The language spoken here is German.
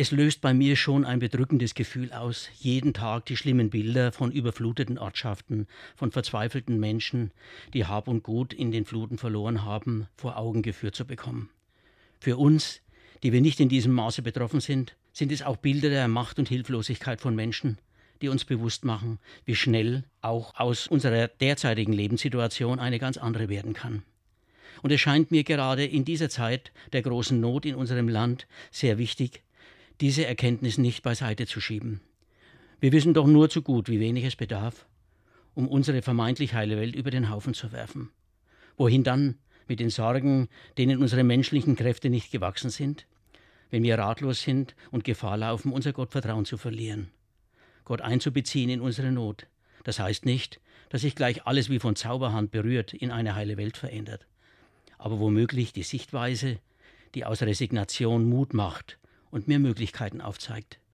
Es löst bei mir schon ein bedrückendes Gefühl aus, jeden Tag die schlimmen Bilder von überfluteten Ortschaften, von verzweifelten Menschen, die Hab und Gut in den Fluten verloren haben, vor Augen geführt zu bekommen. Für uns, die wir nicht in diesem Maße betroffen sind, sind es auch Bilder der Macht und Hilflosigkeit von Menschen, die uns bewusst machen, wie schnell auch aus unserer derzeitigen Lebenssituation eine ganz andere werden kann. Und es scheint mir gerade in dieser Zeit der großen Not in unserem Land sehr wichtig, diese Erkenntnis nicht beiseite zu schieben. Wir wissen doch nur zu gut, wie wenig es bedarf, um unsere vermeintlich heile Welt über den Haufen zu werfen. Wohin dann mit den Sorgen, denen unsere menschlichen Kräfte nicht gewachsen sind, wenn wir ratlos sind und Gefahr laufen, unser Gottvertrauen zu verlieren? Gott einzubeziehen in unsere Not. Das heißt nicht, dass sich gleich alles wie von Zauberhand berührt in eine heile Welt verändert. Aber womöglich die Sichtweise, die aus Resignation Mut macht und mir Möglichkeiten aufzeigt.